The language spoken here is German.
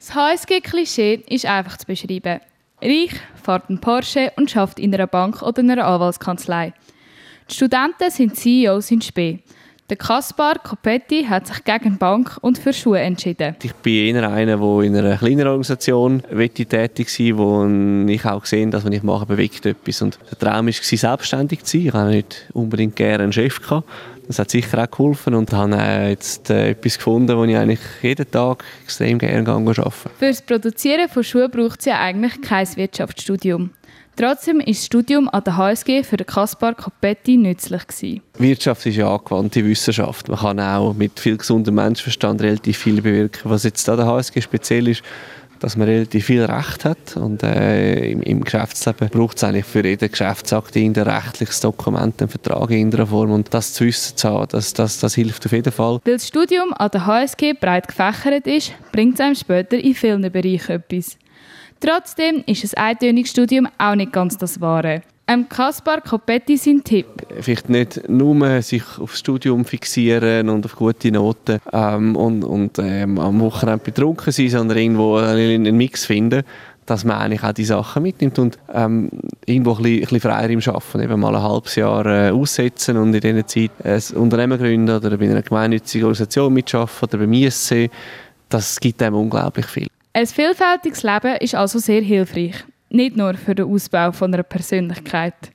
Das HSG-Klischee ist einfach zu beschreiben. Reich, fährt einen Porsche und schafft in einer Bank oder einer Anwaltskanzlei. Die Studenten sind CEOs in Spee. Der Kaspar Copetti hat sich gegen Bank und für Schuhe entschieden. Ich bin eher einer, der in einer kleinen Organisation tätig sein wo ich auch gesehen dass was ich mache, bewegt etwas. Und der Traum war, selbstständig zu sein. Ich hatte nicht unbedingt gerne einen Chef. Das hat sicher auch geholfen und habe jetzt äh, etwas gefunden, wo ich eigentlich jeden Tag extrem gerne arbeite. Für das Produzieren von Schuhen braucht es ja eigentlich kein Wirtschaftsstudium. Trotzdem ist das Studium an der HSG für Kaspar Capetti nützlich gewesen. Wirtschaft ist ja angewandte Wissenschaft. Man kann auch mit viel gesundem Menschenverstand relativ viel bewirken. Was jetzt an der HSG speziell ist, dass man relativ viel Recht hat und äh, im, im, Geschäftsleben braucht es eigentlich für jeden Geschäftsakt ein rechtliches Dokument, einen Vertrag in irgendeiner Form und das zu wissen zu haben, das, das, das hilft auf jeden Fall. Weil das Studium an der HSG breit gefächert ist, bringt es einem später in vielen Bereichen etwas. Trotzdem ist ein eintöniges Studium auch nicht ganz das Wahre. Ähm, Kaspar Copetti sein Tipp? Vielleicht nicht nur sich aufs Studium fixieren und auf gute Noten ähm, und, und ähm, am Wochenende betrunken sein, sondern irgendwo einen Mix finden, dass man eigentlich auch die Sachen mitnimmt und ähm, irgendwo ein bisschen, ein bisschen freier im Arbeiten, eben mal ein halbes Jahr äh, aussetzen und in dieser Zeit ein Unternehmen gründen oder bei einer gemeinnützigen Organisation mitarbeiten oder beim ISC, das gibt einem unglaublich viel. Ein vielfältiges Leben ist also sehr hilfreich, nicht nur für den Ausbau von einer Persönlichkeit.